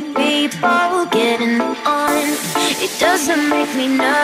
People getting on. It doesn't make me nervous,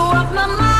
you off my mind.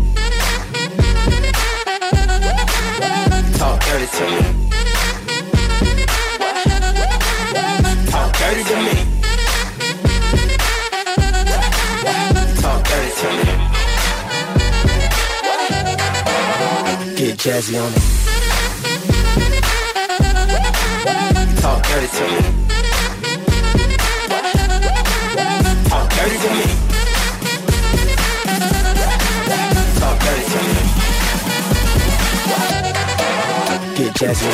Talk dirty to me. Talk dirty to me. Talk dirty to me. Get jazzy on it. Talk dirty to me. Talk dirty to me. Jazzy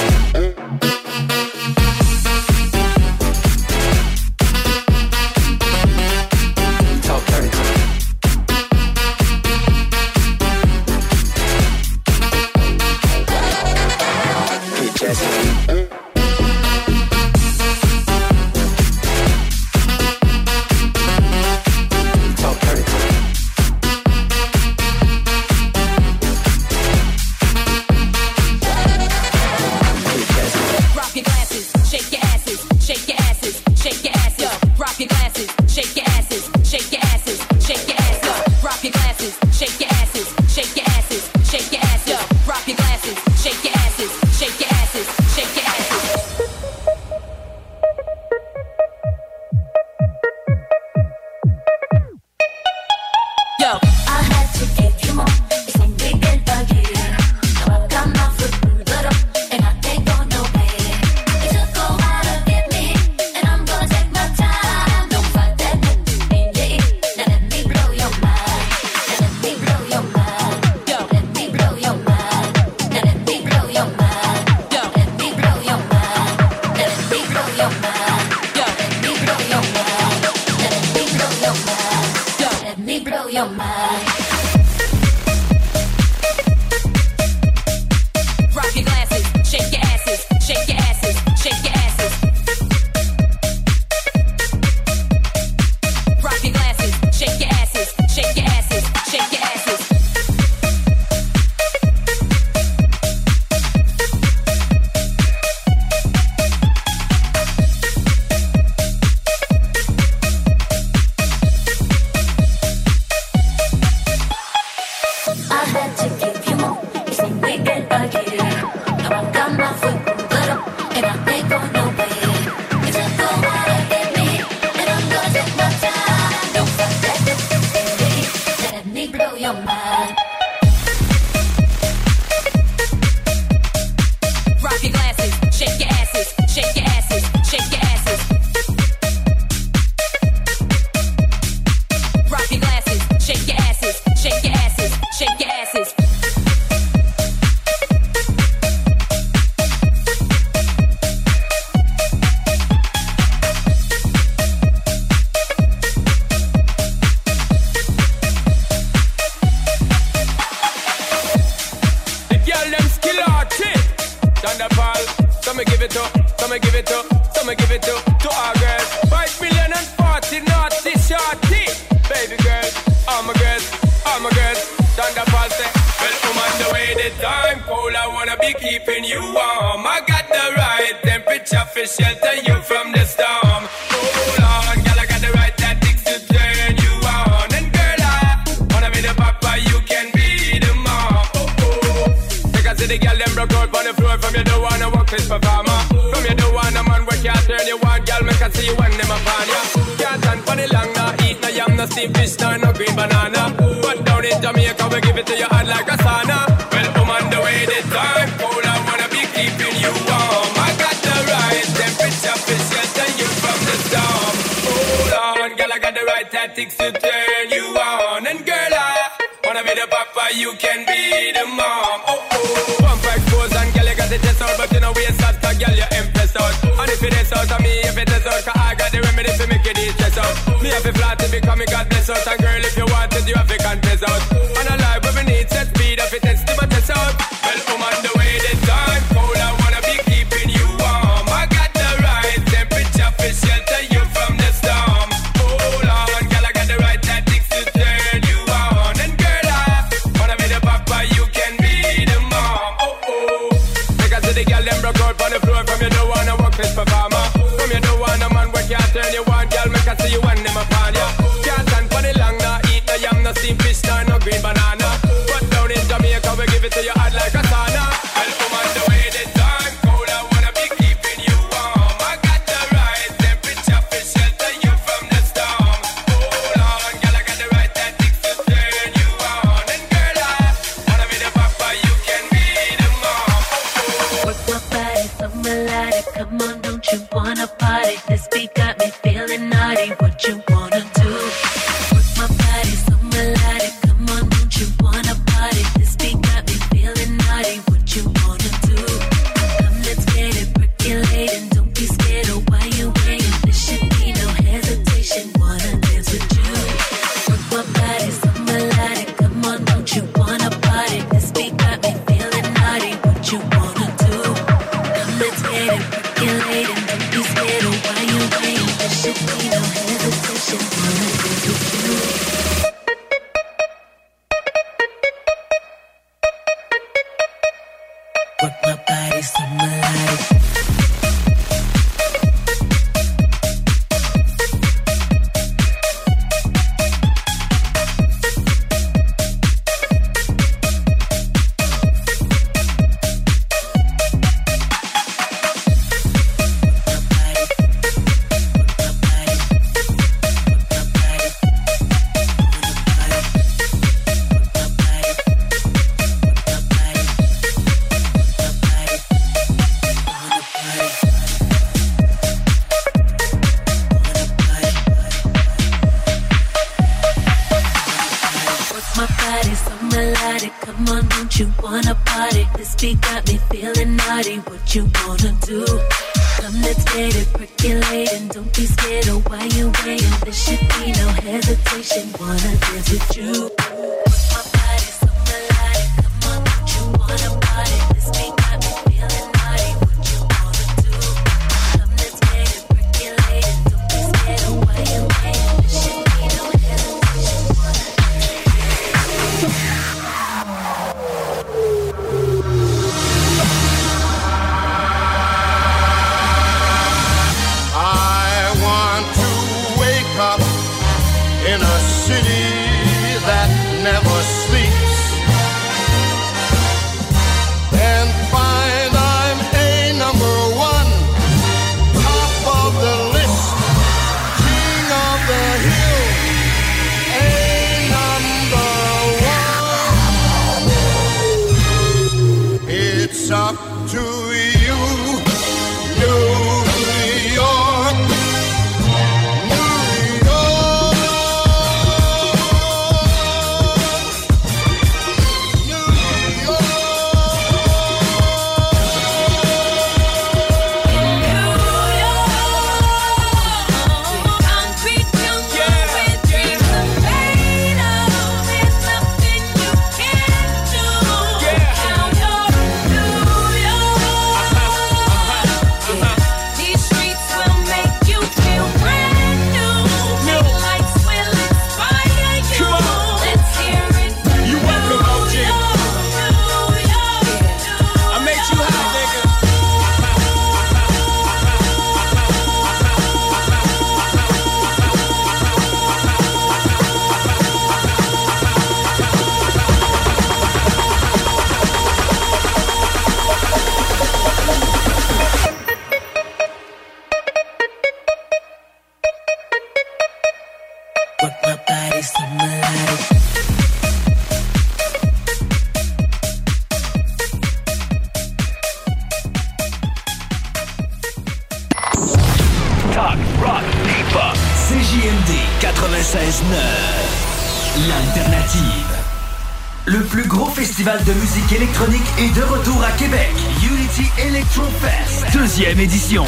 Le plus gros festival de musique électronique est de retour à Québec. Unity Electro Fest. Deuxième édition.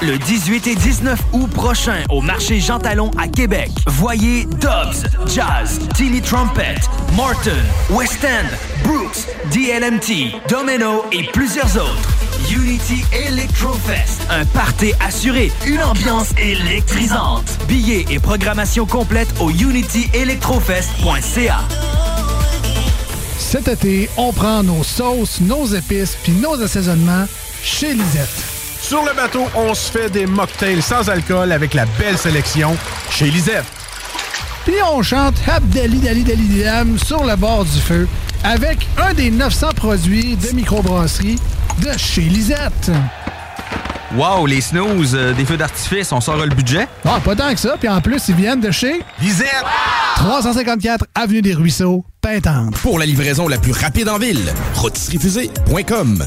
Le 18 et 19 août prochain au marché Jean Talon à Québec. Voyez Dobbs, Jazz, Tilly Trumpet, Morton, West End, Brooks, DLMT, Domino et plusieurs autres. Unity Electrofest. Un party assuré, une ambiance électrisante. Billets et programmation complète au unityelectrofest.ca. Cet été, on prend nos sauces, nos épices puis nos assaisonnements chez Lisette. Sur le bateau, on se fait des mocktails sans alcool avec la belle sélection chez Lisette. Puis on chante Abdali Dali Dali Dam sur le bord du feu avec un des 900 produits de microbrasserie de chez Lisette. Wow, les snooze, euh, des feux d'artifice, on sort le budget? Ah, pas tant que ça. Puis en plus, ils viennent de chez Lisette. 354 Avenue des Ruisseaux, Pintante. Pour la livraison la plus rapide en ville, rôtisseriefusée.com.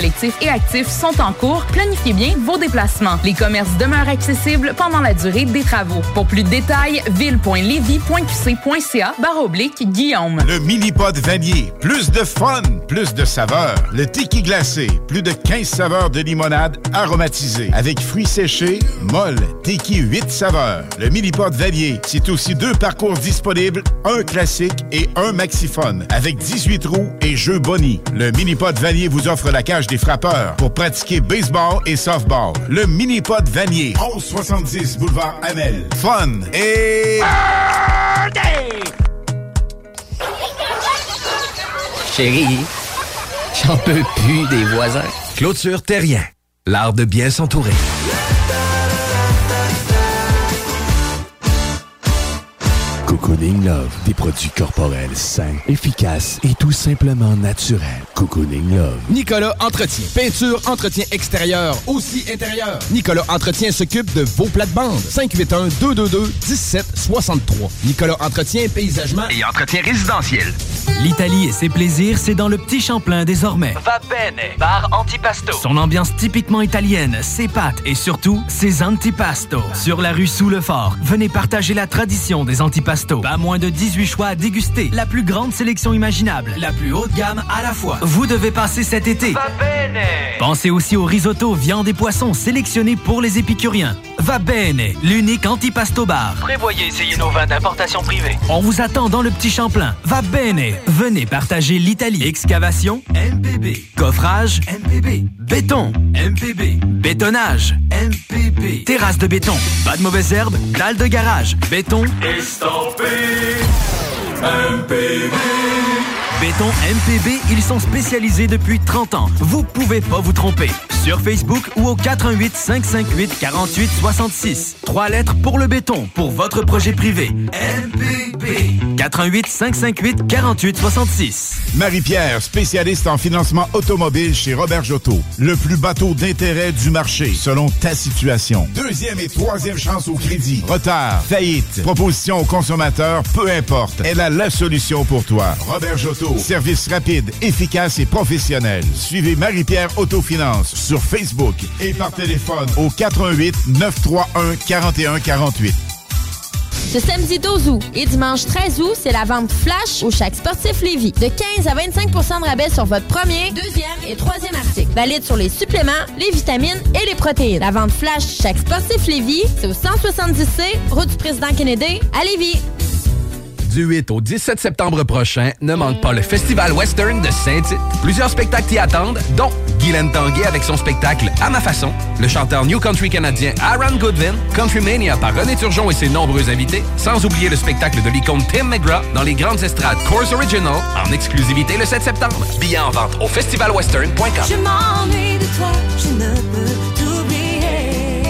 collectifs et actifs sont en cours. Planifiez bien vos déplacements. Les commerces demeurent accessibles pendant la durée des travaux. Pour plus de détails, ville.levy.qc.ca barre oblique Guillaume. Le mini-pod vanier. Plus de fun, plus de saveurs. Le tiki glacé. Plus de 15 saveurs de limonade aromatisée. Avec fruits séchés, molle, tiki 8 saveurs. Le mini-pod vanier. C'est aussi deux parcours disponibles, un classique et un maxiphone. Avec 18 roues et jeux boni. Le mini-pod vanier vous offre la cage des frappeurs pour pratiquer baseball et softball. Le mini-pod vanier. 1170 boulevard Amel. Fun et... Chérie, j'en peux plus des voisins. Clôture Terrien, l'art de bien s'entourer. Cocooning Love, des produits corporels sains, efficaces et tout simplement naturels. Cocooning Love. Nicolas Entretien. Peinture, entretien extérieur, aussi intérieur. Nicolas Entretien s'occupe de vos plates-bandes. 581-222-1763. Nicolas Entretien, paysagement et entretien résidentiel. L'Italie et ses plaisirs, c'est dans le Petit Champlain désormais. Va bene, bar antipasto. Son ambiance typiquement italienne, ses pâtes et surtout ses antipastos. Sur la rue Sous le Fort, venez partager la tradition des antipastos. Pas moins de 18 choix à déguster, la plus grande sélection imaginable, la plus haute gamme à la fois. Vous devez passer cet été. Va bene. Pensez aussi au risotto, viande et poissons sélectionnés pour les épicuriens. Va bene, l'unique antipasto bar. Prévoyez essayer nos vins d'importation privée. On vous attend dans le Petit Champlain. Va bene, venez partager l'Italie. Excavation, MPB. Coffrage, MPB. Béton, MPB. Bétonnage, MPB. Terrasse de béton, pas de mauvaises herbes, dalle de garage, béton. Estampé MPB. Béton MPB, ils sont spécialisés depuis 30 ans. Vous pouvez pas vous tromper. Sur Facebook ou au 418 558 48 66. Trois lettres pour le béton, pour votre projet privé. MPB. 418 558 48 66. Marie-Pierre, spécialiste en financement automobile chez Robert Jotto. Le plus bateau d'intérêt du marché, selon ta situation. Deuxième et troisième chance au crédit. Retard, faillite, proposition au consommateur, peu importe. Elle a la solution pour toi. Robert Jotto. Service rapide, efficace et professionnel. Suivez Marie-Pierre Autofinance sur Facebook et par téléphone au 88 931 41 48. Ce samedi 12 août et dimanche 13 août, c'est la vente flash au Chac Sportif Lévis. De 15 à 25% de rabais sur votre premier, deuxième et troisième article. Valide sur les suppléments, les vitamines et les protéines. La vente flash Chac Sportif Lévis, c'est au 170C, route du président Kennedy, à Lévis. Du 8 au 17 septembre prochain, ne manque pas le Festival Western de Saint-Tite. Plusieurs spectacles t'y attendent, dont Guylaine Tanguay avec son spectacle À ma façon, le chanteur New Country canadien Aaron Goodwin, Country Mania par René Turgeon et ses nombreux invités, sans oublier le spectacle de l'icône Tim McGraw dans les grandes estrades Course Original en exclusivité le 7 septembre. Billets en vente au festivalwestern.com. Je m'ennuie de toi, je ne peux t'oublier.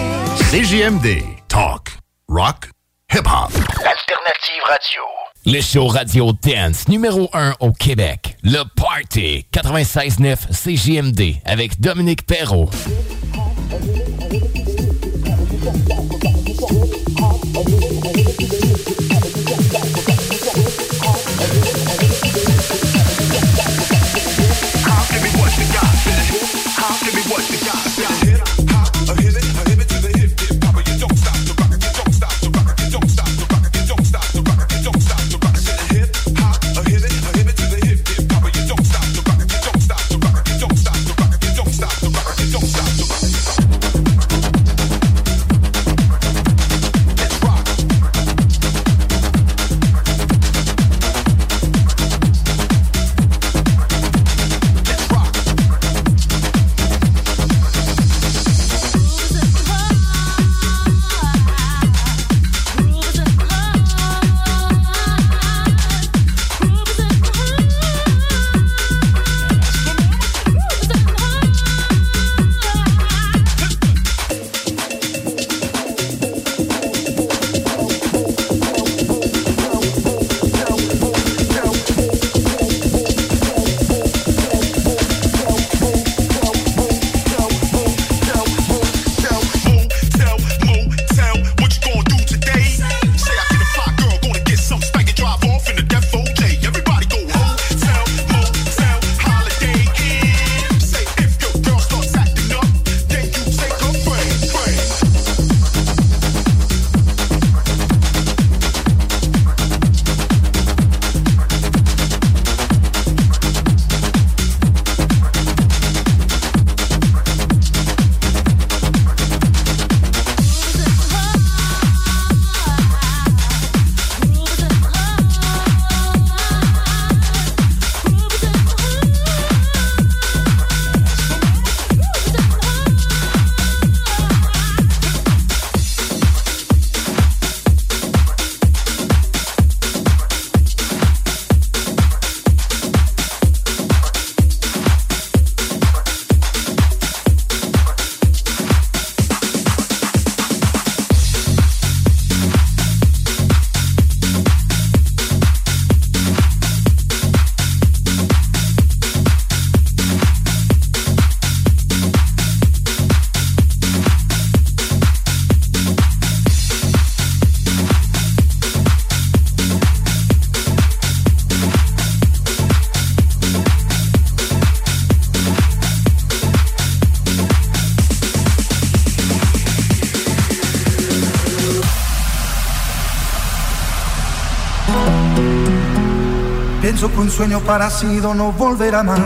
CJMD. Talk, rock, hip-hop. Alternative Radio. Le show radio dance numéro 1 au Québec. Le Party 96.9 CJMD avec Dominique Perrault. Sueño parecido no volverá más.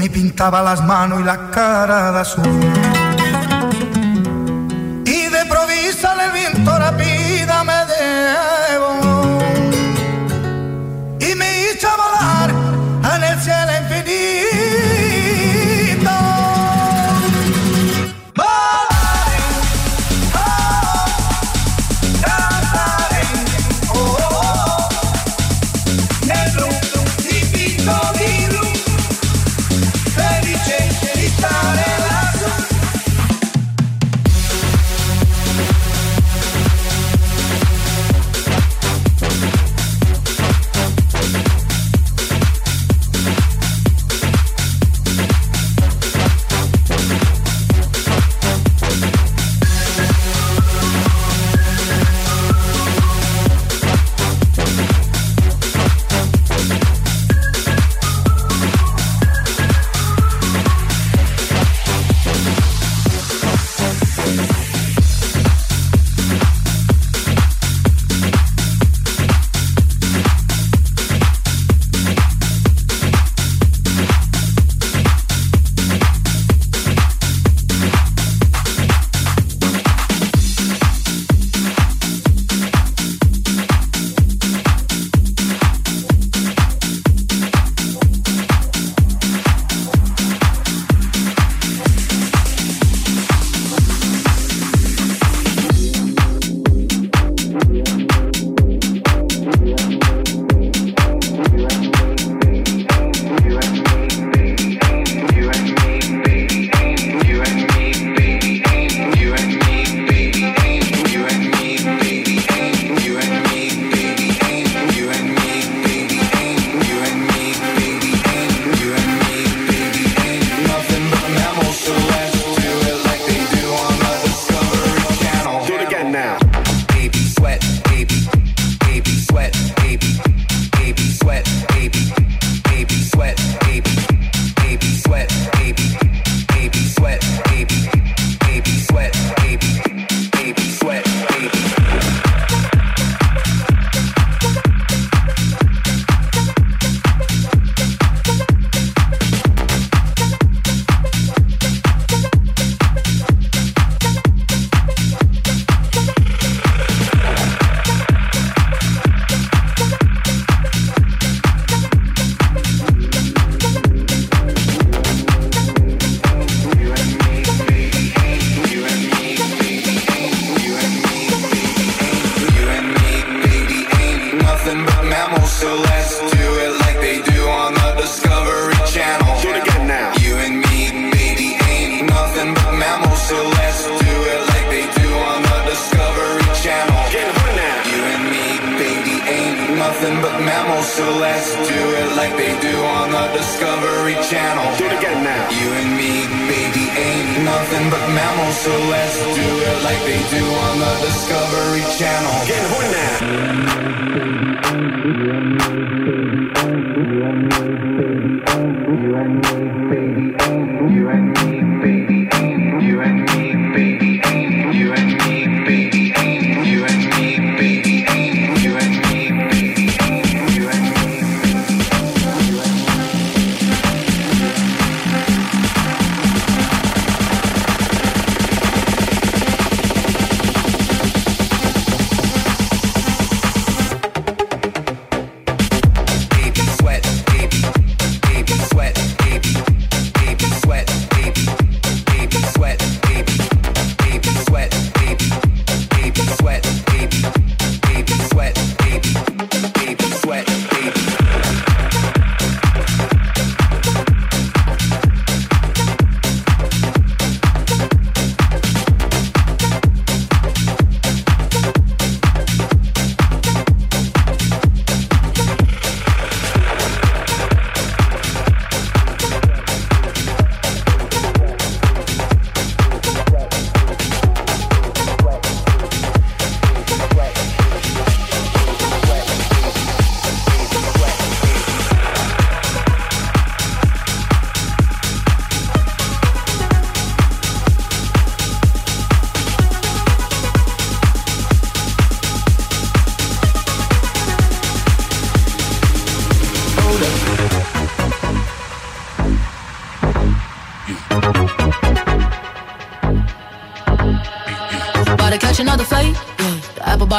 Me pintaba las manos y la cara de azul.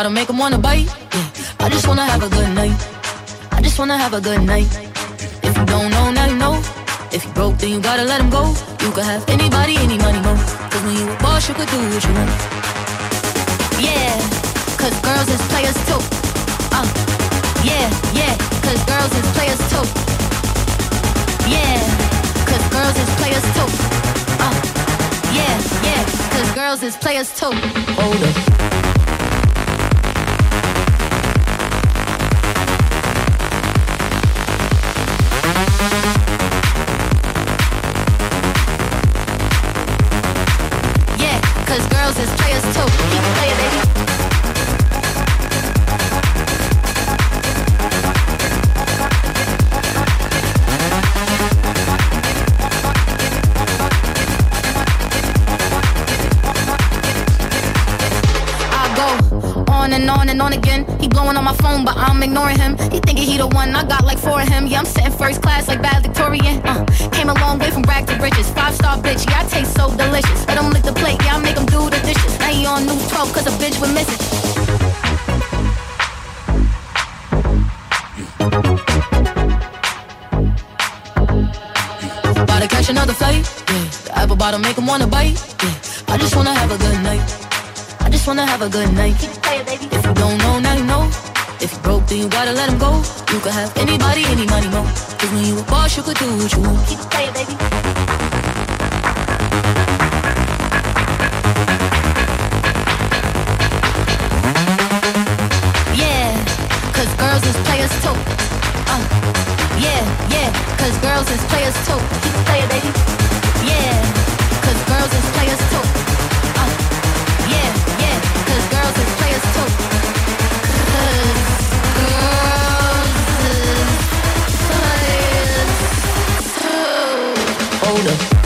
try to make them wanna bite. Yeah. I just wanna have a good night. I just wanna have a good night. owner.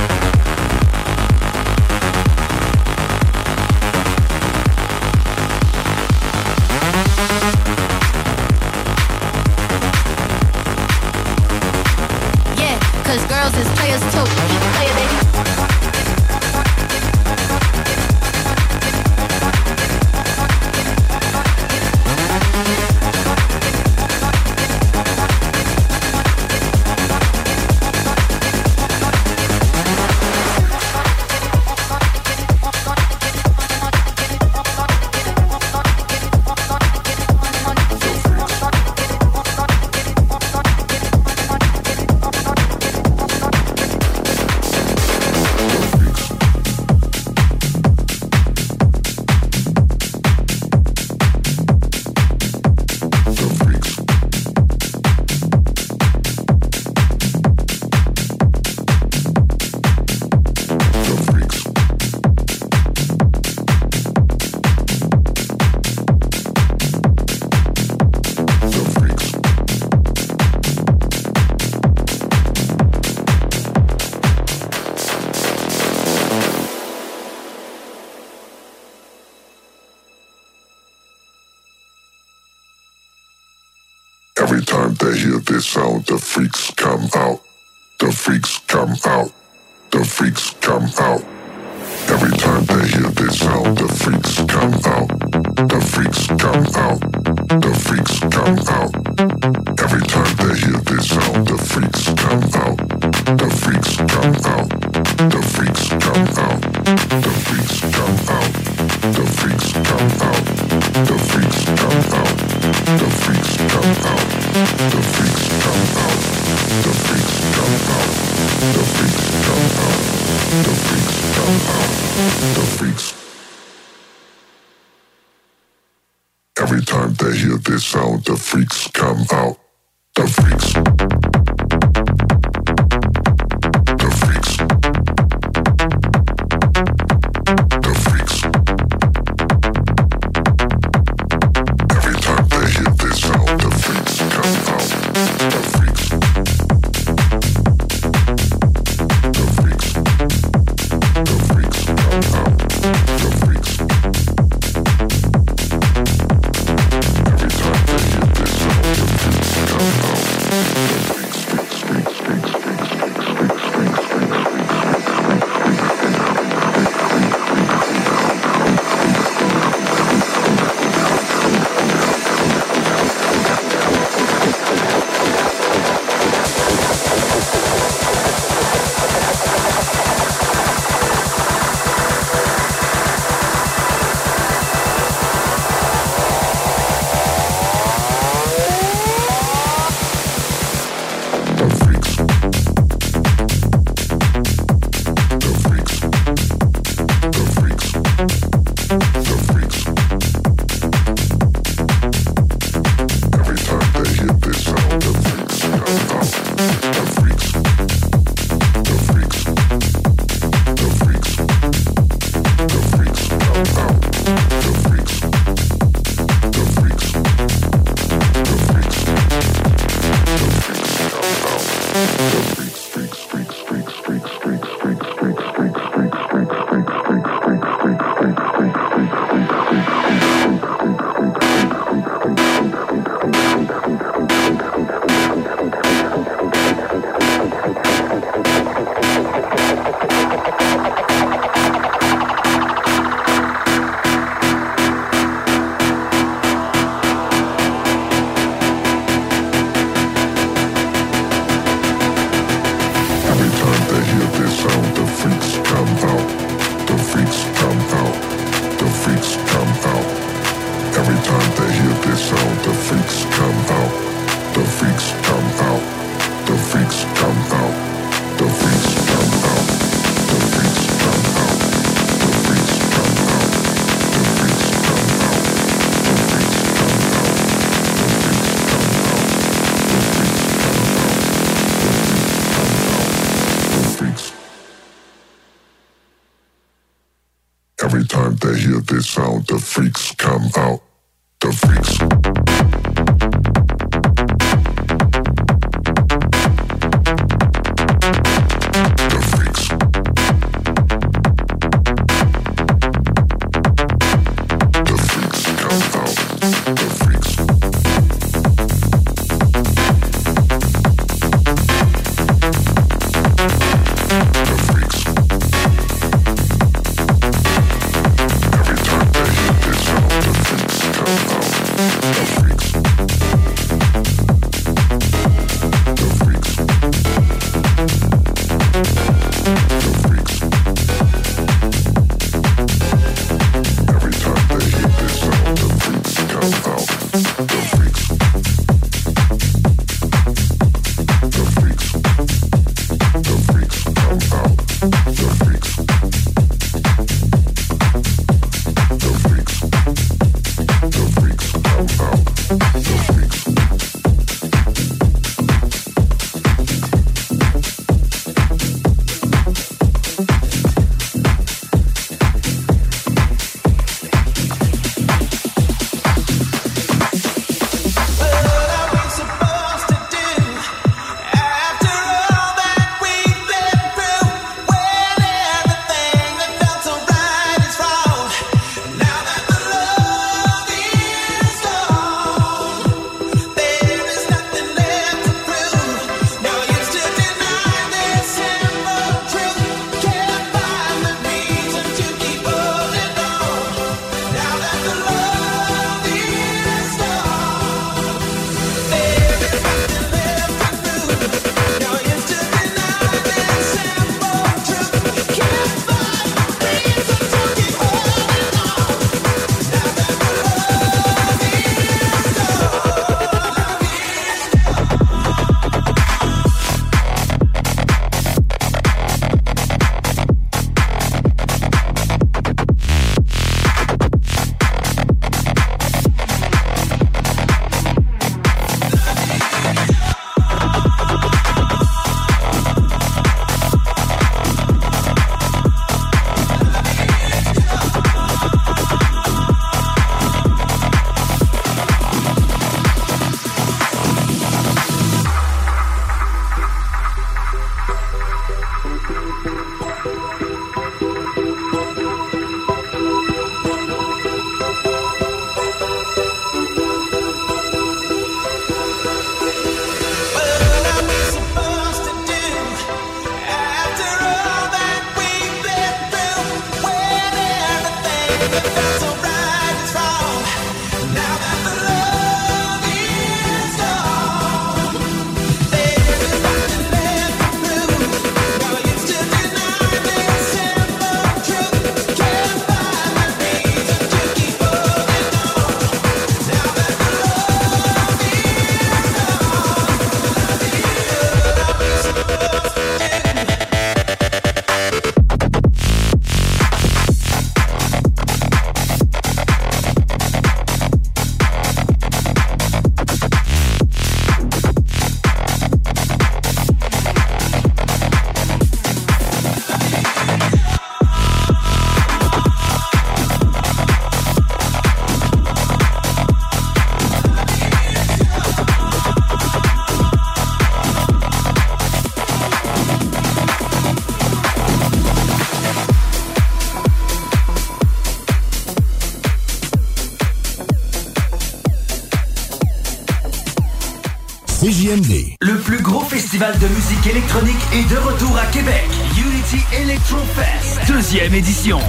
De musique électronique est de retour à Québec. Unity Electro Fest, deuxième édition.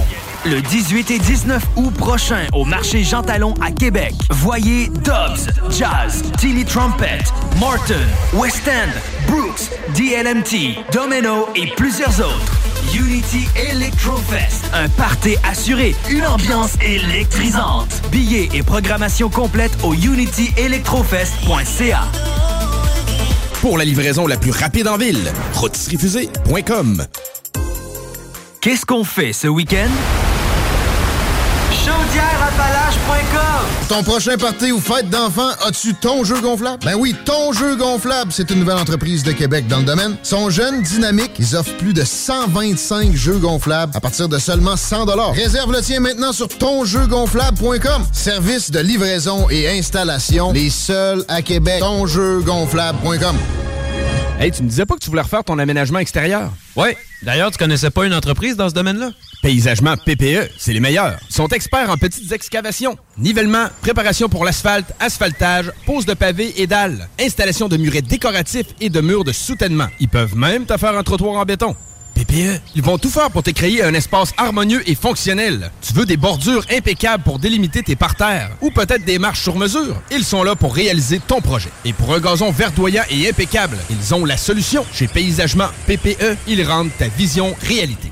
Le 18 et 19 août prochain au marché Jean Talon à Québec. Voyez Dobbs, Jazz, Tilly Trumpet, Martin, West End, Brooks, DLMT, Domino et plusieurs autres. Unity Electrofest, un party assuré, une ambiance électrisante. Billets et programmation complète au unityelectrofest.ca. Pour la livraison la plus rapide en ville, rôtisseriefusée.com. Qu'est-ce qu'on fait ce week-end? Ton prochain party ou fête d'enfants, as-tu ton jeu gonflable? Ben oui, ton jeu gonflable, c'est une nouvelle entreprise de Québec dans le domaine. Ils sont jeunes, dynamiques, ils offrent plus de 125 jeux gonflables à partir de seulement 100 Réserve le tien maintenant sur tonjeugonflable.com. Service de livraison et installation, les seuls à Québec. Tonjeugonflable.com. Hey, tu me disais pas que tu voulais refaire ton aménagement extérieur? Ouais. D'ailleurs, tu connaissais pas une entreprise dans ce domaine-là? Paysagement PPE, c'est les meilleurs. Ils sont experts en petites excavations, nivellement, préparation pour l'asphalte, asphaltage, pose de pavés et dalles, installation de murets décoratifs et de murs de soutènement. Ils peuvent même te faire un trottoir en béton. PPE, ils vont tout faire pour te créer un espace harmonieux et fonctionnel. Tu veux des bordures impeccables pour délimiter tes parterres ou peut-être des marches sur mesure? Ils sont là pour réaliser ton projet. Et pour un gazon verdoyant et impeccable, ils ont la solution. Chez Paysagement PPE, ils rendent ta vision réalité.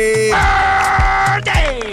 Birthday!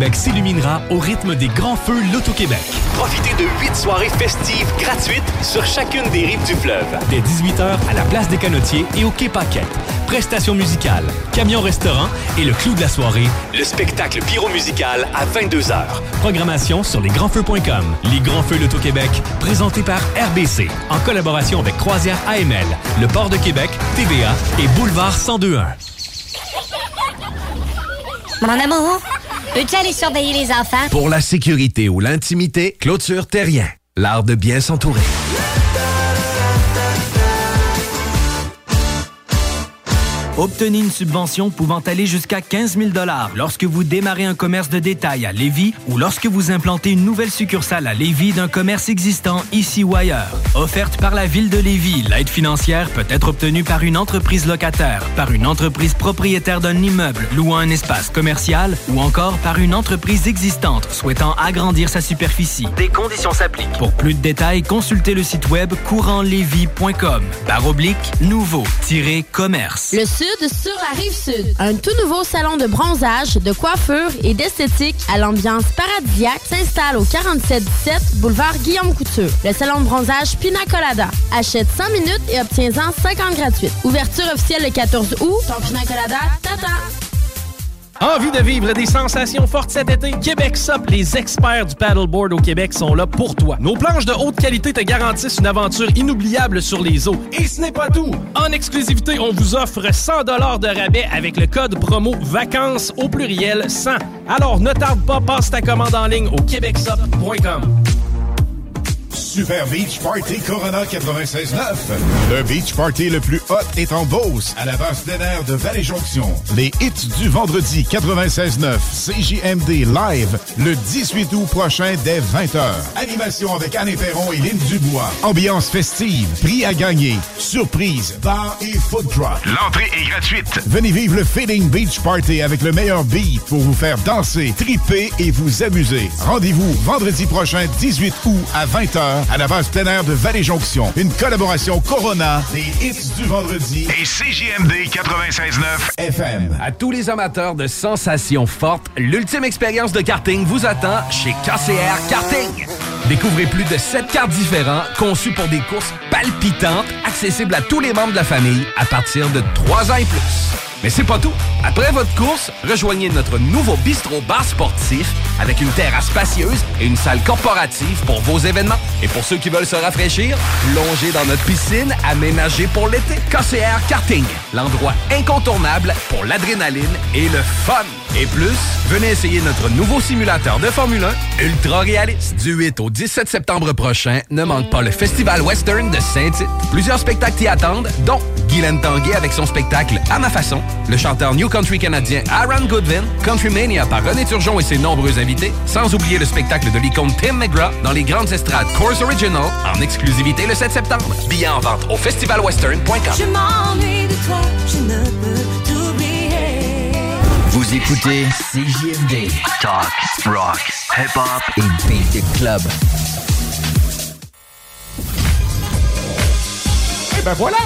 s'illuminera au rythme des grands feux Loto-Québec. Profitez de huit soirées festives gratuites sur chacune des rives du fleuve. Dès 18h à la place des Canotiers et au Quai Paquette. Prestations musicales, camion-restaurant et le clou de la soirée, Le spectacle pyro-musical à 22h. Programmation sur lesgrandsfeux.com. Les Grands Feux Loto-Québec, présentés par RBC, en collaboration avec Croisière AML, le Port de Québec, TVA et Boulevard 1021. Mon amour, peux-tu aller surveiller les enfants? Pour la sécurité ou l'intimité, clôture terrien. L'art de bien s'entourer. Obtenez une subvention pouvant aller jusqu'à 15 000 lorsque vous démarrez un commerce de détail à Lévis ou lorsque vous implantez une nouvelle succursale à Lévis d'un commerce existant ici ou ailleurs. Offerte par la Ville de Lévis, l'aide financière peut être obtenue par une entreprise locataire, par une entreprise propriétaire d'un immeuble louant un espace commercial ou encore par une entreprise existante souhaitant agrandir sa superficie. Des conditions s'appliquent. Pour plus de détails, consultez le site web courantlévis.com. Barre oblique, nouveau-commerce. Sur la rive sud. Un tout nouveau salon de bronzage, de coiffure et d'esthétique à l'ambiance paradisiaque s'installe au 4717 boulevard Guillaume Couture. Le salon de bronzage Pina Colada. Achète 100 minutes et obtiens-en 50 gratuites. Ouverture officielle le 14 août. Ton Pina Colada, tata! Envie de vivre des sensations fortes cet été? Québec Sup, les experts du paddleboard au Québec sont là pour toi. Nos planches de haute qualité te garantissent une aventure inoubliable sur les eaux. Et ce n'est pas tout! En exclusivité, on vous offre 100 de rabais avec le code promo VACANCES au pluriel 100. Alors ne tarde pas, passe ta commande en ligne au québecsup.com. Super Beach Party Corona 96.9. Le beach party le plus hot est en Beauce, à la base plein air de Vallée-Jonction. Les hits du vendredi 96.9 CJMD Live le 18 août prochain dès 20h. Animation avec Anne Perron et Lynn Dubois. Ambiance festive, prix à gagner, surprise, bar et food drop. L'entrée est gratuite. Venez vivre le Feeling Beach Party avec le meilleur beat pour vous faire danser, triper et vous amuser. Rendez-vous vendredi prochain 18 août à 20h 20h à la base plein air de Vallée-Jonction. Une collaboration Corona, des hits du vendredi et CJMD 96.9 FM. À tous les amateurs de sensations fortes, l'ultime expérience de karting vous attend chez KCR Karting. Découvrez plus de 7 cartes différents conçus pour des courses palpitantes, accessibles à tous les membres de la famille à partir de 3 ans et plus. Mais c'est pas tout. Après votre course, rejoignez notre nouveau bistrot bar sportif avec une terrasse spacieuse et une salle corporative pour vos événements. Et pour ceux qui veulent se rafraîchir, plongez dans notre piscine aménagée pour l'été. KCR Karting, l'endroit incontournable pour l'adrénaline et le fun. Et plus, venez essayer notre nouveau simulateur de Formule 1 ultra réaliste. Du 8 au 17 septembre prochain, ne manque pas le Festival Western de Saint-Tite. Plusieurs spectacles t'y attendent, dont Guylaine Tanguay avec son spectacle À ma façon, le chanteur New Country canadien Aaron Goodwin, Country Mania par René Turgeon et ses nombreux invités, sans oublier le spectacle de l'icône Tim McGraw dans les grandes estrades Course Original en exclusivité le 7 septembre. Billets en vente au festivalwestern.com. Je. Vous écoutez CJMD, Talk, Rock, Hip Hop et Beat Club. Et ben voilà,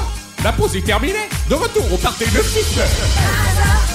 la pause est terminée. De retour au party de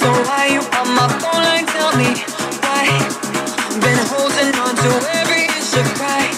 So why you on my phone line? tell me why? I've been holding on to every inch of pride.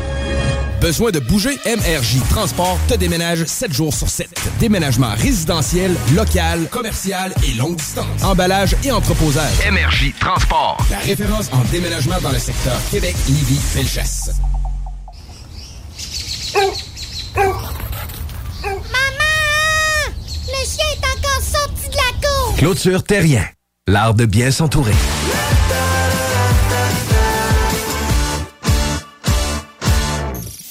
Besoin de bouger? MRJ Transport te déménage 7 jours sur 7. Déménagement résidentiel, local, commercial et longue distance. Emballage et entreposage. MRJ Transport. La référence en déménagement dans le secteur Québec, Lévis, Felchasse. Maman! Le chien est encore sorti de la cour! Clôture Terrien. L'art de bien s'entourer.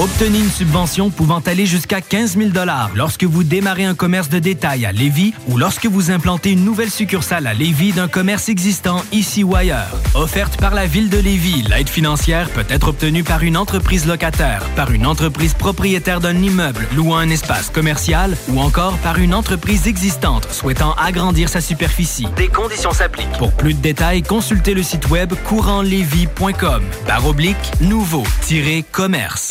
Obtenez une subvention pouvant aller jusqu'à 15 000 lorsque vous démarrez un commerce de détail à Lévis ou lorsque vous implantez une nouvelle succursale à Lévis d'un commerce existant ici ou ailleurs. Offerte par la Ville de Lévis, l'aide financière peut être obtenue par une entreprise locataire, par une entreprise propriétaire d'un immeuble louant un espace commercial ou encore par une entreprise existante souhaitant agrandir sa superficie. Des conditions s'appliquent. Pour plus de détails, consultez le site web courantlévis.com. Barre oblique, nouveau-commerce.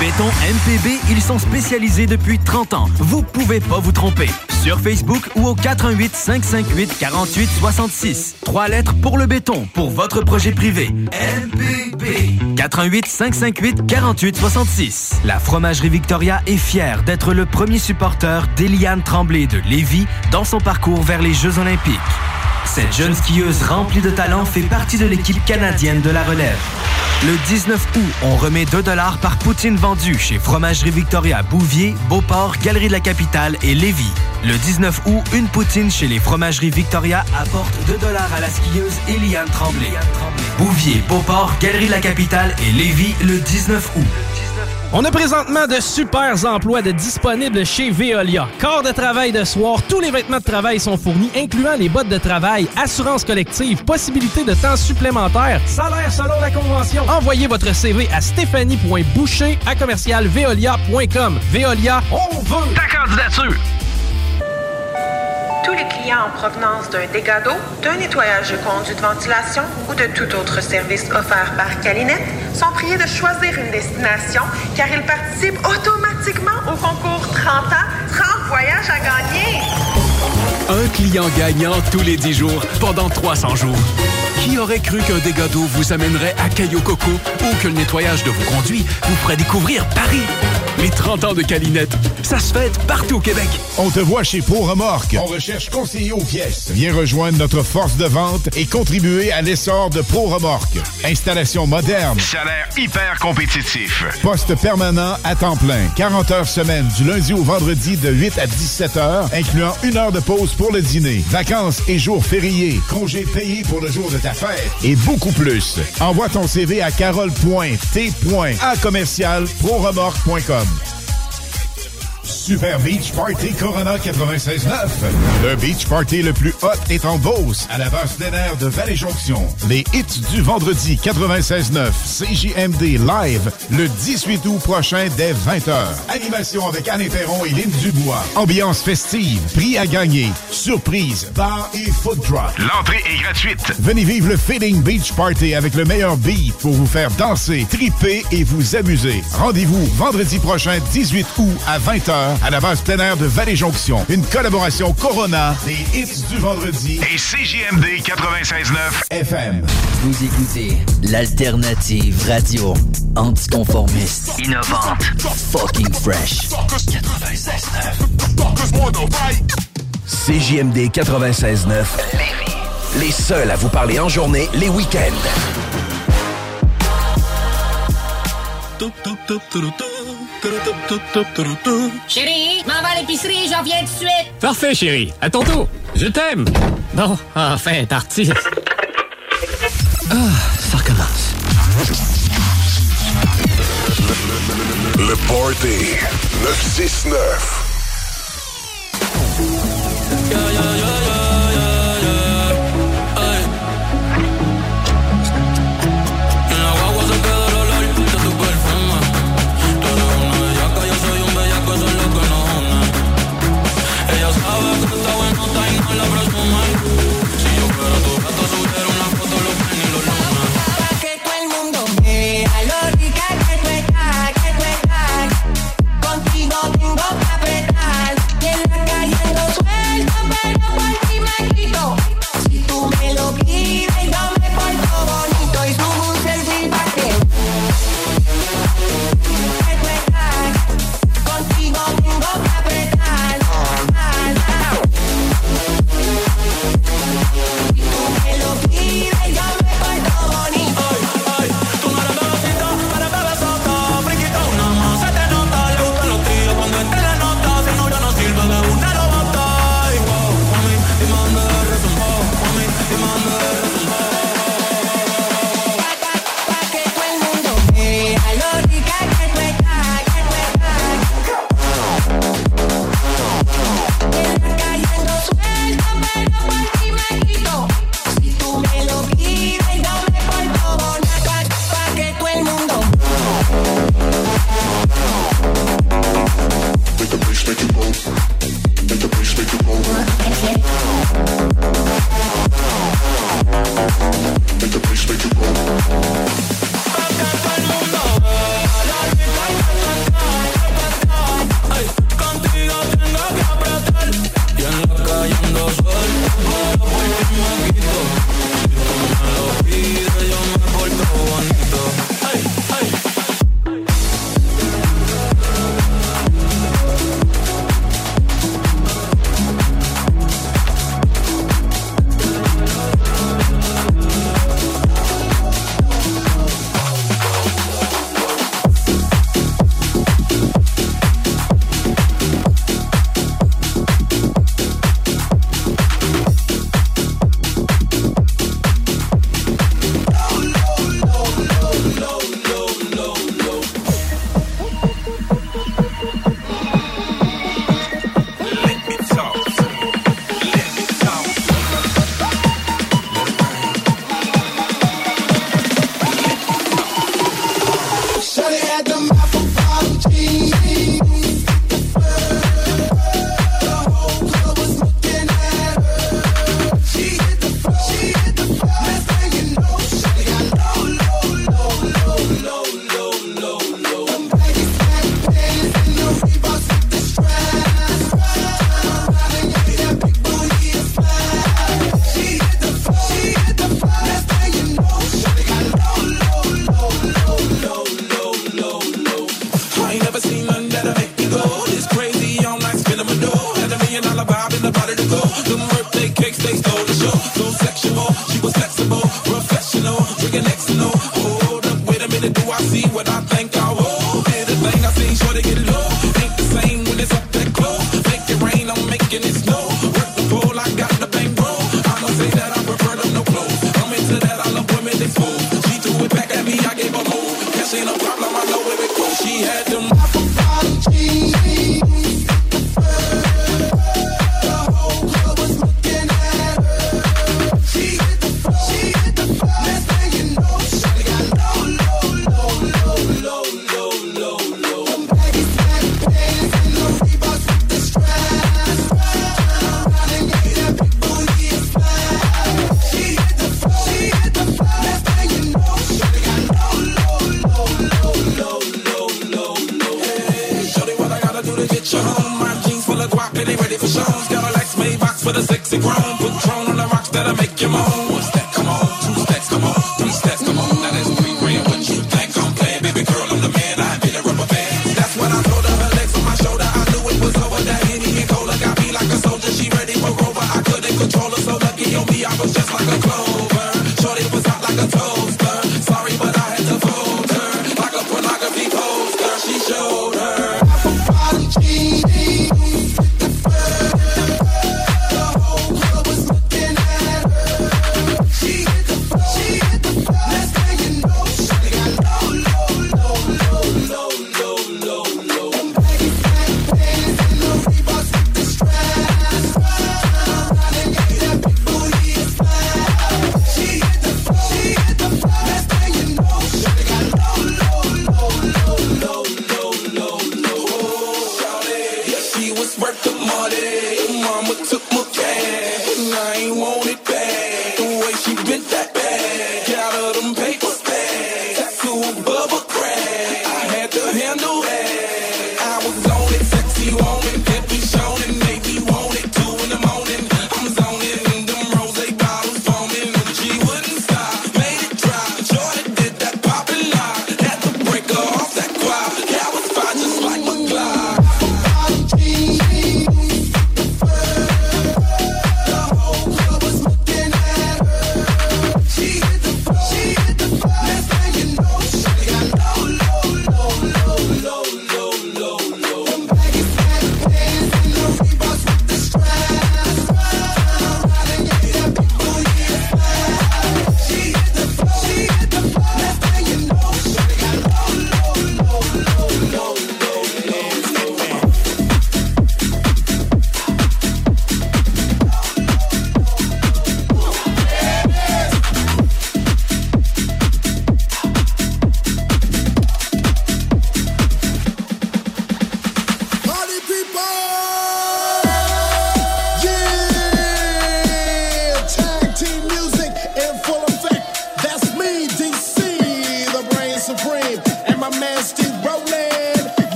Béton MPB, ils sont spécialisés depuis 30 ans. Vous pouvez pas vous tromper. Sur Facebook ou au 418 558 48 66. Trois lettres pour le béton, pour votre projet privé. MPB. 418 558 48 66. La fromagerie Victoria est fière d'être le premier supporter d'Eliane Tremblay de Lévis dans son parcours vers les Jeux Olympiques. Cette jeune skieuse remplie de talent fait partie de l'équipe canadienne de la relève. Le 19 août, on remet 2 par poutine vendue chez Fromagerie Victoria Bouvier, Beauport, Galerie de la Capitale et Lévis. Le 19 août, une poutine chez les Fromageries Victoria apporte 2 à la skieuse Eliane Tremblay. Bouvier, Beauport, Galerie de la Capitale et Lévis le 19 août. On a présentement de super emplois de disponibles chez Veolia. Corps de travail de soir, tous les vêtements de travail sont fournis, incluant les bottes de travail, assurance collective, possibilité de temps supplémentaire, salaire selon la convention. Envoyez votre CV à stéphanie.boucher à commercialveolia.com. Veolia, on veut ta candidature! Tous les clients en provenance d'un dégât d'eau, d'un nettoyage de conduits de ventilation ou de tout autre service offert par Calinette sont priés de choisir une destination car ils participent automatiquement au concours 30 ans, 30 voyages à gagner. Un client gagnant tous les 10 jours pendant 300 jours. Qui aurait cru qu'un dégât d'eau vous amènerait à Caillou Coco ou que le nettoyage de vos conduits vous ferait découvrir Paris? Les 30 ans de Calinette, ça se fête partout au Québec. On te voit chez Pro Remorque. On recherche conseiller aux pièces. Viens rejoindre notre force de vente et contribuer à l'essor de Pro Remorque. Installation moderne. Salaire hyper compétitif. Poste permanent à temps plein. 40 heures semaine du lundi au vendredi de 8 à 17 heures, incluant une heure de pause pour le dîner. Vacances et jours fériés. Congés payés pour le jour de ta fête. Et beaucoup plus. Envoie ton CV à carole.t.a commercial proremorque.com. Super Beach Party Corona 96.9. Le beach party le plus hot est en Beauce, à la base plein air de Vallée-Jonction. Les hits du vendredi 96.9 CJMD live le 18 août prochain dès 20h. Animation avec Anne Perron et Lynn Dubois. Ambiance festive, prix à gagner, surprise, bar et food drop. L'entrée est gratuite. Venez vivre le Feeling Beach Party avec le meilleur beat pour vous faire danser, triper et vous amuser. Rendez-vous vendredi prochain 18 août à 20h à la base plein air de Vallée-Jonction. Une collaboration Corona, des hits du vendredi Et CJMD 96.9 FM. Vous écoutez l'alternative radio anticonformiste, innovante, fucking fresh. CJMD 96.9. Les seuls à vous parler en journée, les week-ends. Chérie, m'en va à l'épicerie, j'en viens tout de suite. Parfait, chérie. À ton tour. Je t'aime. Non, enfin, parti. Ah, ça recommence. Le, le, le, le party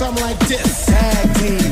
something like this. Tag team,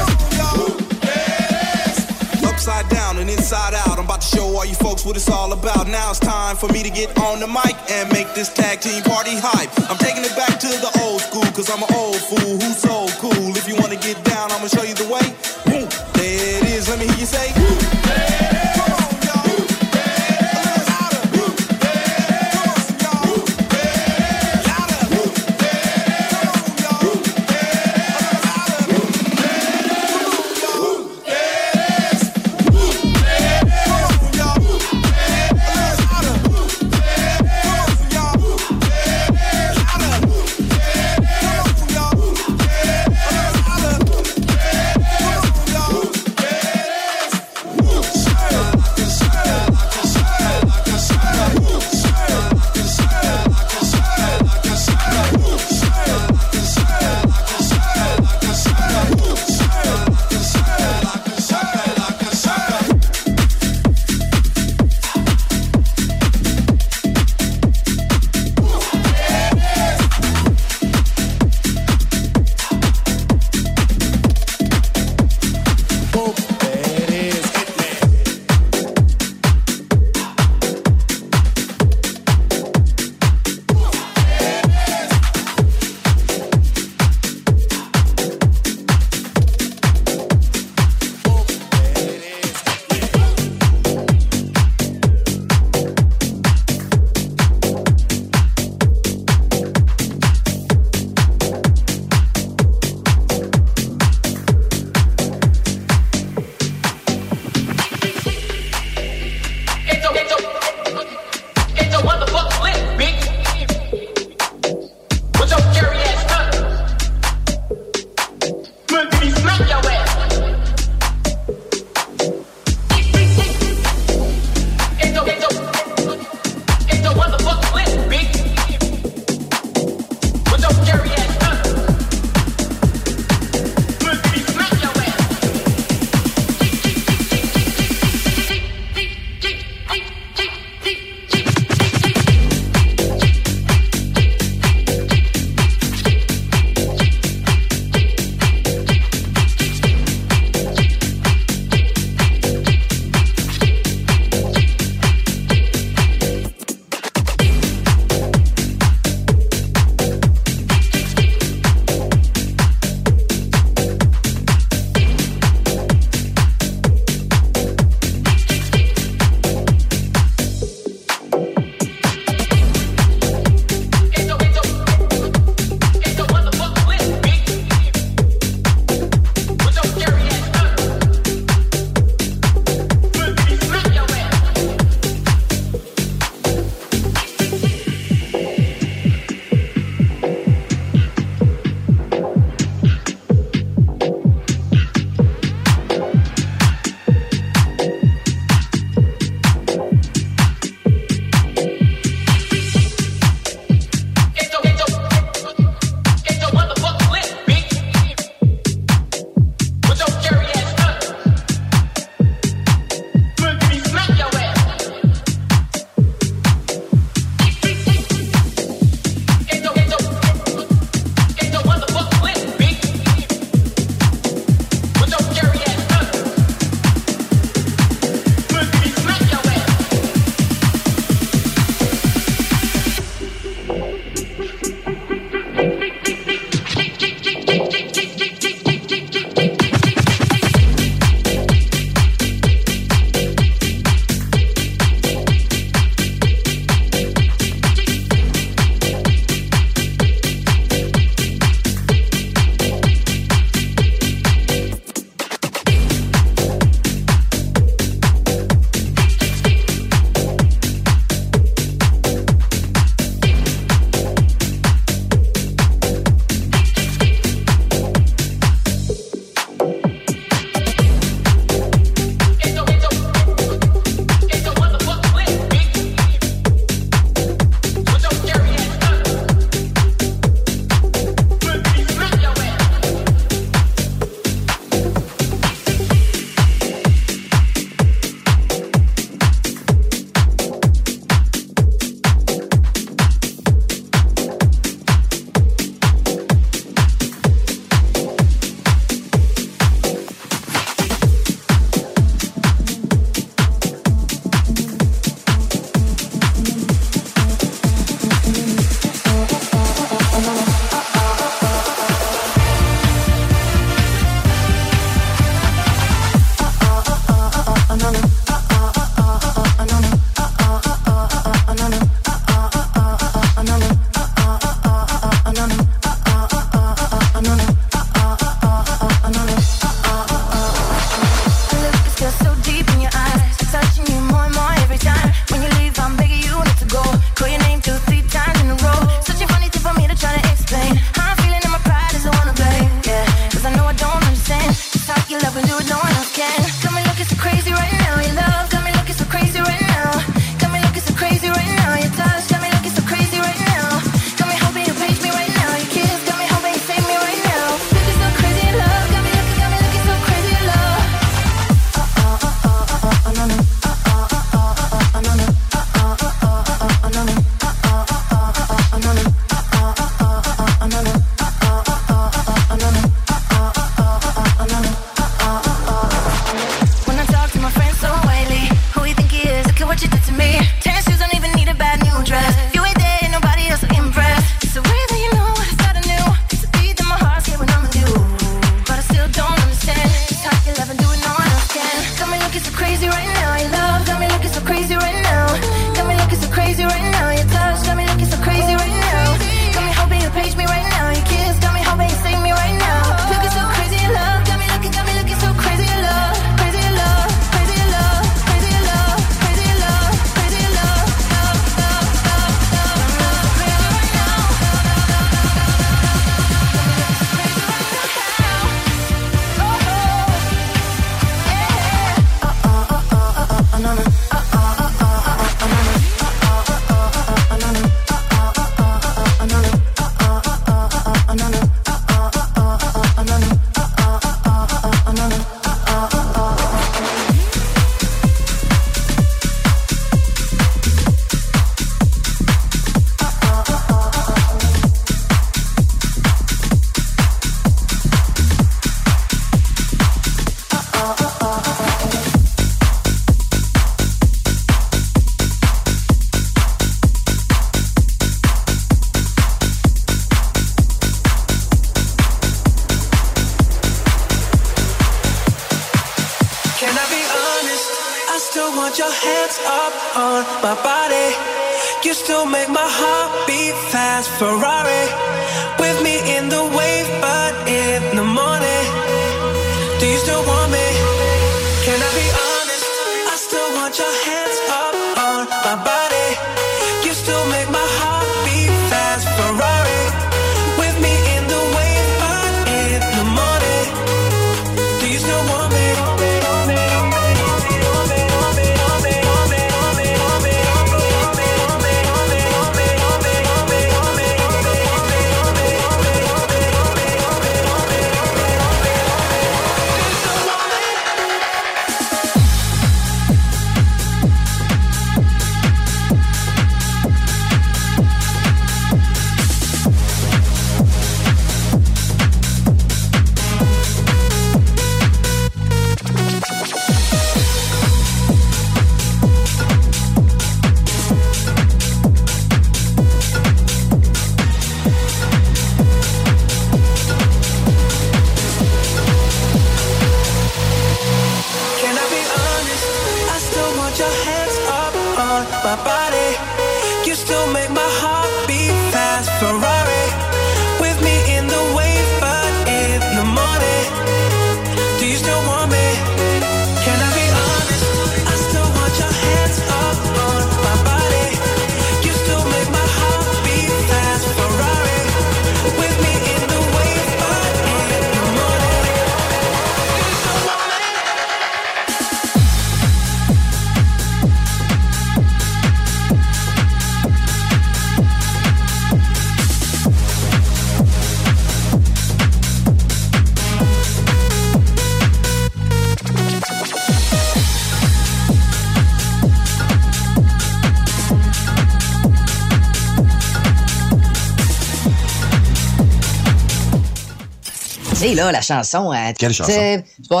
là, la chanson. euh, Quelle chanson? c'est Pour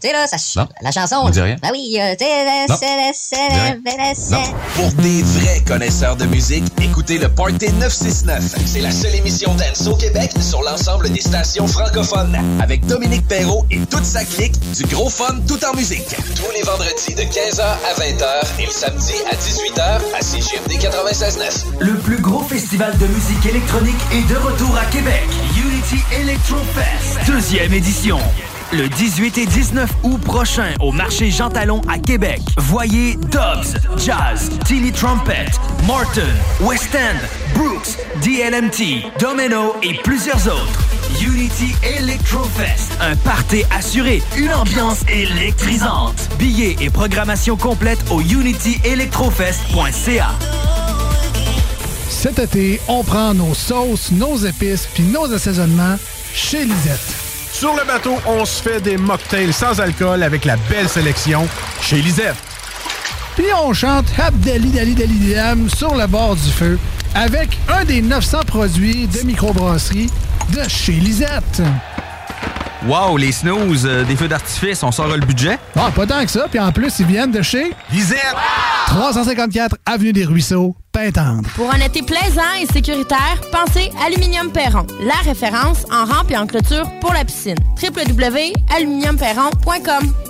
c'est- là, ça- la chanson. On dit rien. Ah oui. Pour des vrais connaisseurs de musique, écoutez le Party 969. C'est la seule émission dance au Québec sur l'ensemble des stations francophones. Avec Dominique Perrault et toute sa clique, du gros fun tout en musique. Tous les vendredis de 15h à 20h et le samedi à 18h à CGMD 96.9. Le plus gros festival de musique électronique est de retour à Québec. Unity Electro Fest, deuxième édition. Le 18 et 19 août prochain au marché Jean Talon à Québec. Voyez Dobbs, Jazz, Tilly Trumpet, Martin, West End, Brooks, DLMT, Domino et plusieurs autres. Unity Electro Fest, un party assuré, une ambiance électrisante. Billets et programmation complète au unityelectrofest.ca. Cet été, on prend nos sauces, nos épices puis nos assaisonnements chez Lisette. Sur le bateau, on se fait des mocktails sans alcool avec la belle sélection chez Lisette. Puis on chante Abdali Dali Dali Dam sur le bord du feu avec un des 900 produits de microbrasserie de chez Lisette. Wow, les snooze, euh, des feux d'artifice, on sort le budget? Ah, pas tant que ça. Puis en plus, ils viennent de chez Lisette. 354 Avenue des Ruisseaux, Pintendre. Pour un été plaisant et sécuritaire, pensez Aluminium Perron, la référence en rampe et en clôture pour la piscine. www.aluminiumperron.com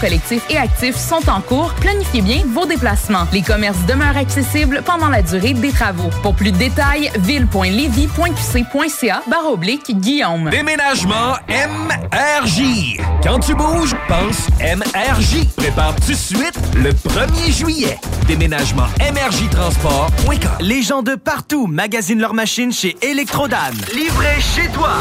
collectifs et actifs sont en cours, planifiez bien vos déplacements. Les commerces demeurent accessibles pendant la durée des travaux. Pour plus de détails, ville.levy.qc.ca barre oblique Guillaume. Déménagement MRJ. Quand tu bouges, pense MRJ. Prépare tout de suite le 1er juillet. Déménagement MRJ Transport.com. Les gens de partout magasinent leurs machines chez Electrodan. Livré chez toi.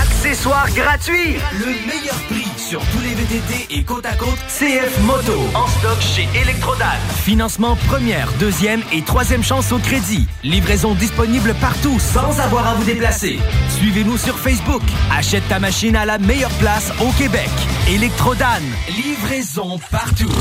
Accessoires gratuits. Le meilleur prix sur tous les VTT et côte à côte CF Moto. En stock chez Electrodan. Financement première, deuxième et troisième chance au crédit. Livraison disponible partout sans avoir à vous déplacer. Suivez-nous sur Facebook. Achète ta machine à la meilleure place au Québec. Electrodan. Livraison partout.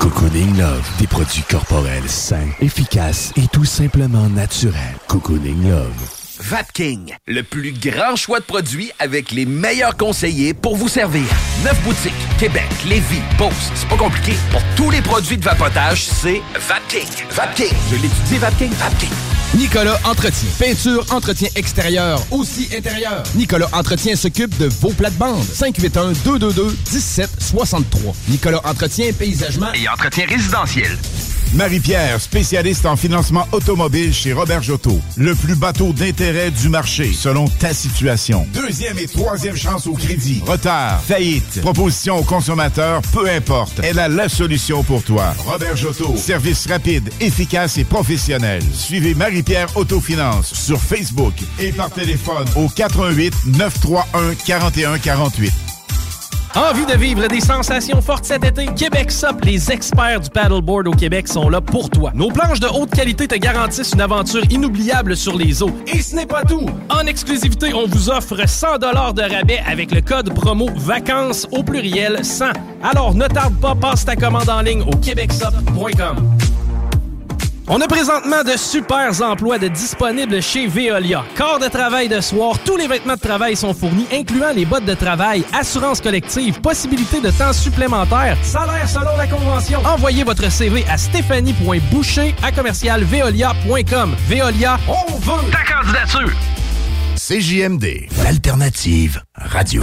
Cocooning Love, des produits corporels sains, efficaces et tout simplement naturels. Cocooning Love. Vapking, le plus grand choix de produits avec les meilleurs conseillers pour vous servir. Neuf boutiques, Québec, Lévis, Beauce. C'est pas compliqué. Pour tous les produits de vapotage, c'est Vapking. Vapking. Je l'étudie, Vapking. Vapking. Nicolas Entretien. Peinture, entretien extérieur, aussi intérieur. Nicolas Entretien s'occupe de vos plates-bandes. 581-222-1763. Nicolas Entretien, paysagement Et entretien résidentiel. Marie-Pierre, spécialiste en financement automobile chez Robert Jotto. Le plus bateau d'intérêt du marché, selon ta situation. Deuxième et troisième chance au crédit. Retard, faillite, proposition au consommateur, peu importe. Elle a la solution pour toi. Robert Jotto. Service rapide, efficace et professionnel. Suivez Marie-Pierre Autofinance sur Facebook et par téléphone au 88 931 4148. Envie de vivre des sensations fortes cet été? Québec Sup, les experts du paddleboard au Québec sont là pour toi. Nos planches de haute qualité te garantissent une aventure inoubliable sur les eaux. Et ce n'est pas tout! En exclusivité, on vous offre 100 de rabais avec le code promo VACANCES au pluriel 100. Alors ne tarde pas, passe ta commande en ligne au québecsup.com. On a présentement de super emplois disponibles chez Veolia. Corps de travail de soir, tous les vêtements de travail sont fournis, incluant les bottes de travail, assurance collective, possibilité de temps supplémentaire, salaire selon la convention. Envoyez votre CV à stéphanie.boucher à commercialveolia.com. Veolia, on veut ta candidature! CJMD, l'alternative radio.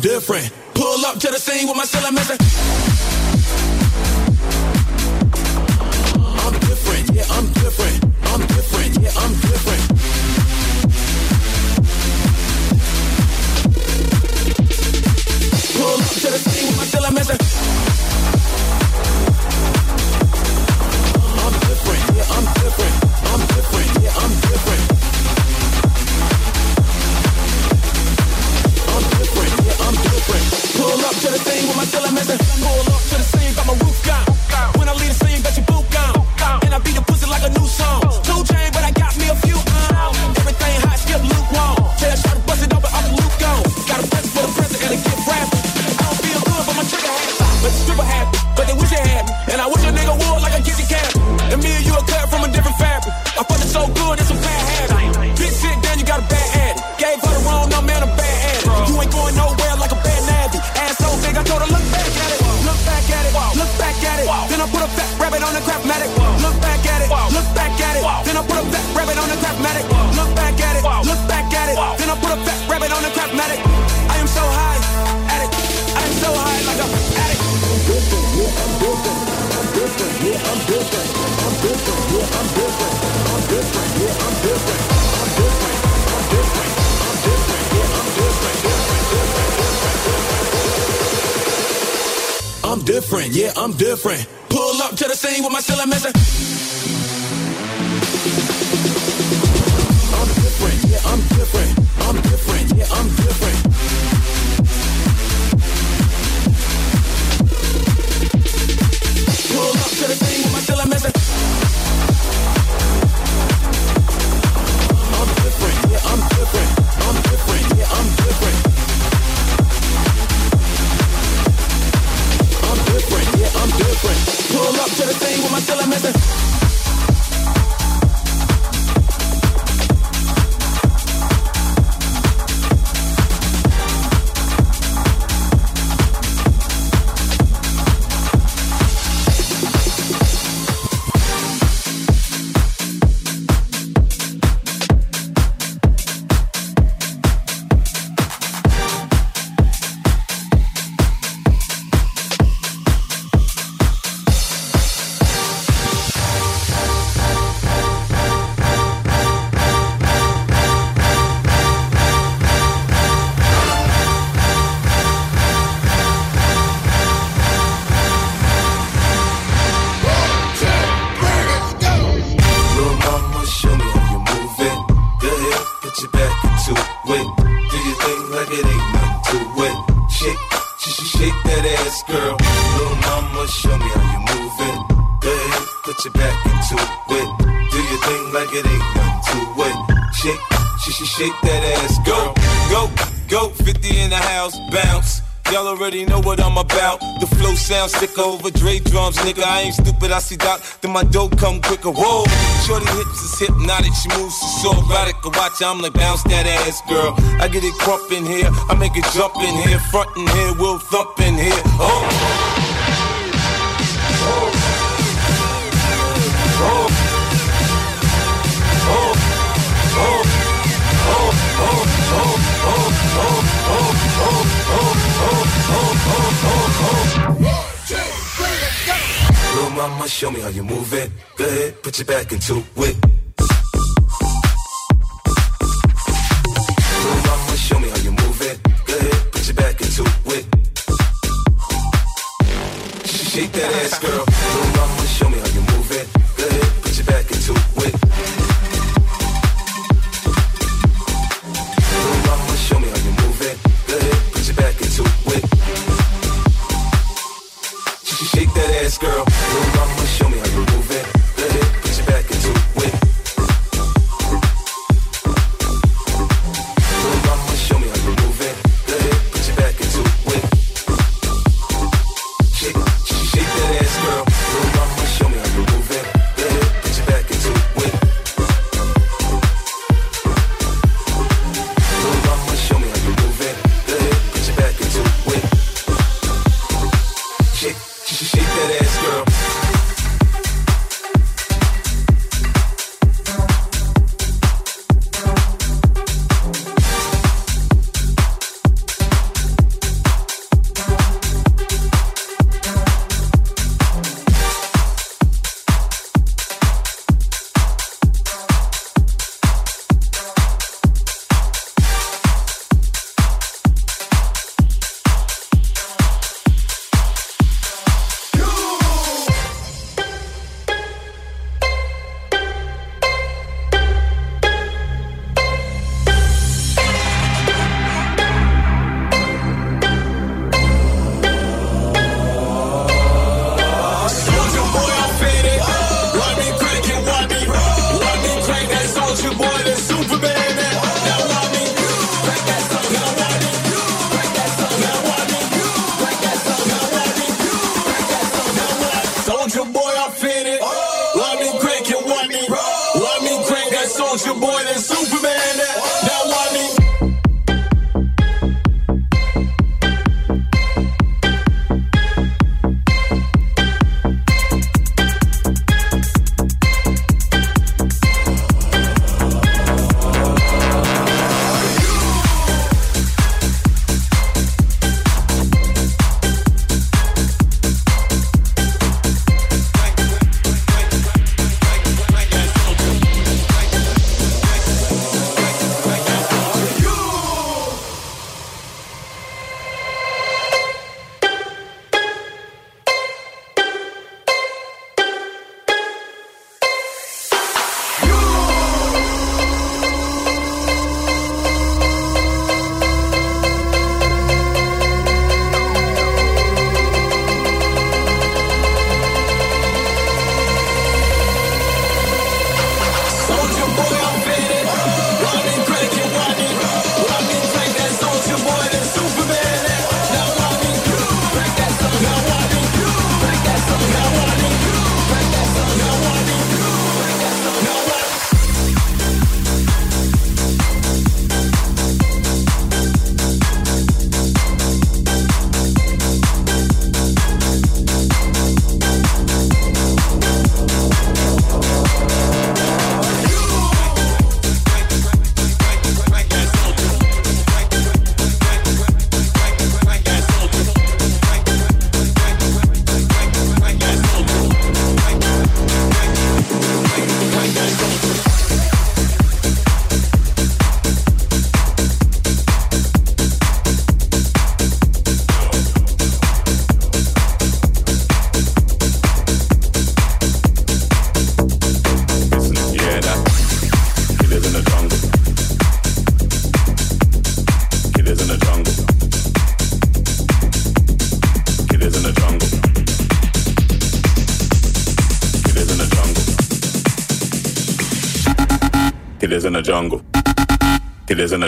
different. sound sick over Dre drums, nigga. I ain't stupid, I see Doc, then my dope come quicker. Whoa, shorty hips is hypnotic, she moves she's so erotic. Watch, I'm like bounce that ass, girl. I get it crump in here, I make it jump in here, front in here, we'll thump in here. Oh, oh, oh. Mama, show me how you move it. Go ahead, put your back into it.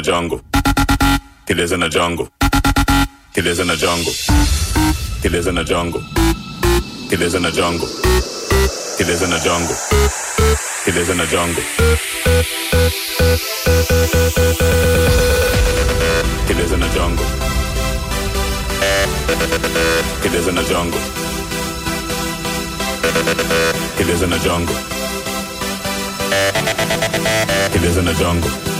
a jungle. He lives in a jungle. He lives in a jungle. He lives in a jungle. He lives in a jungle. He lives in a jungle. He lives in a jungle. He lives in a jungle. He lives in a jungle. He lives in a jungle. He lives in a jungle.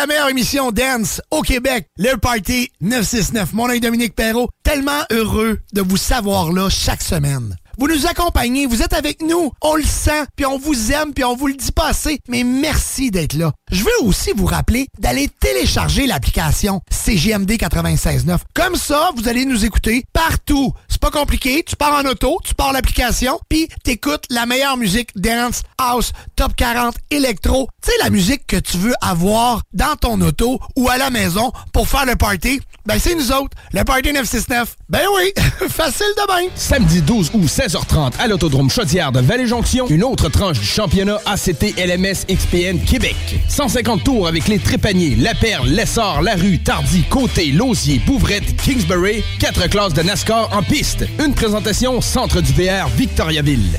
la meilleure émission Dance au Québec, le Party 969. Mon nom est Dominique Perrault. Tellement heureux de vous savoir là chaque semaine. Vous nous accompagnez, vous êtes avec nous. On le sent, puis on vous aime, puis on vous le dit pas assez. Mais merci d'être là. Je veux aussi vous rappeler d'aller télécharger l'application CGMD 96.9. Comme ça, vous allez nous écouter partout. C'est pas compliqué. Tu pars en auto, tu pars l'application, puis t'écoutes la meilleure musique dance, house, top 40, électro. Tu sais, la musique que tu veux avoir dans ton auto ou à la maison pour faire le party. Ben, c'est nous autres, le Party 969. Ben oui, facile de même. Samedi 12 août, 16h30, à l'Autodrome Chaudière de Vallée-Jonction, une autre tranche du championnat ACT LMS XPN Québec. 150 tours avec les Trépaniers, La Perle, L'Essor, La Rue, Tardy, Côté, Lausier, Bouvrette, Kingsbury, quatre classes de NASCAR en piste. Une présentation Centre du VR Victoriaville.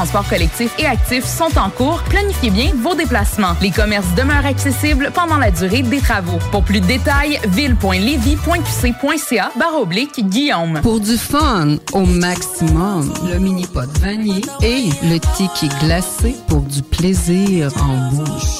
transport collectif et actif sont en cours. Planifiez bien vos déplacements. Les commerces demeurent accessibles pendant la durée des travaux. Pour plus de détails, ville.levy.qc.ca barre oblique Guillaume. Pour du fun au maximum, le mini pot vanille et le tiki glacé pour du plaisir en bouche.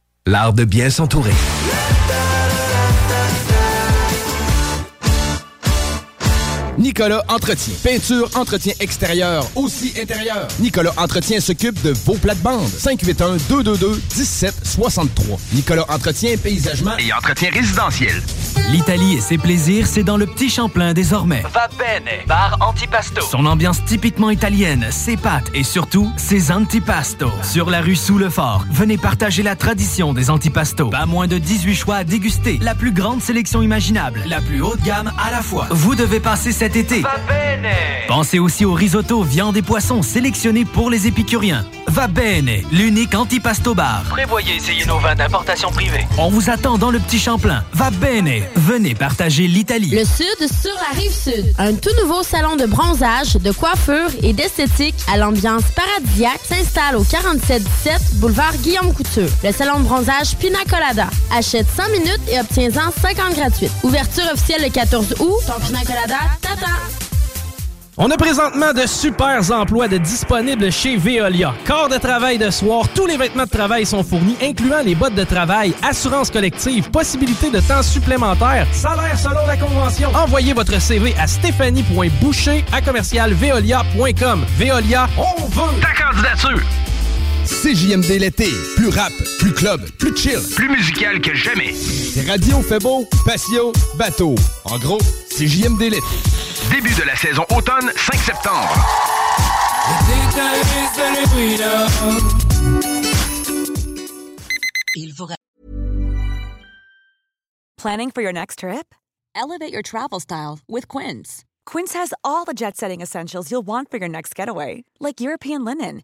L'art de bien s'entourer. Nicolas Entretien. Peinture, entretien extérieur, aussi intérieur. Nicolas Entretien s'occupe de vos plates-bandes. 581-222-1763. Nicolas Entretien, paysagement et entretien résidentiel. L'Italie et ses plaisirs, c'est dans le Petit Champlain désormais. Va bene, bar antipasto. Son ambiance typiquement italienne, ses pâtes et surtout ses antipastos. Sur la rue sous le fort, venez partager la tradition des antipastos. Pas moins de 18 choix à déguster, la plus grande sélection imaginable, la plus haute gamme à la fois. Vous devez passer cet été. Va bene. Pensez aussi au risotto, viande et poissons sélectionnés pour les épicuriens. Va bene, l'unique antipasto bar. Prévoyez essayer nos vins d'importation privée. On vous attend dans le Petit Champlain. Va bene, venez partager l'Italie. Le Sud sur la rive Sud. Un tout nouveau salon de bronzage, de coiffure et d'esthétique à l'ambiance paradisiaque s'installe au 4717 boulevard Guillaume Couture. Le salon de bronzage Pina Colada. Achète 100 minutes et obtiens-en 50 gratuites. Ouverture officielle le 14 août. Ton Pina Colada. On a présentement de super emplois de disponibles chez Veolia. Corps de travail de soir, tous les vêtements de travail sont fournis, incluant les bottes de travail, assurance collective, possibilité de temps supplémentaire, salaire selon la convention. Envoyez votre CV à stéphanie.boucher à commercialveolia.com. Veolia, on veut ta candidature! CJMD l'été. Plus rap, plus club, plus chill. Plus musical que jamais. Radio fait beau, patio, bateau. En gros, CJMD l'été. Début de la saison automne, 5 septembre. Planning for your next trip? Elevate your travel style with Quince. Quince has all the jet setting essentials you'll want for your next getaway, like European linen,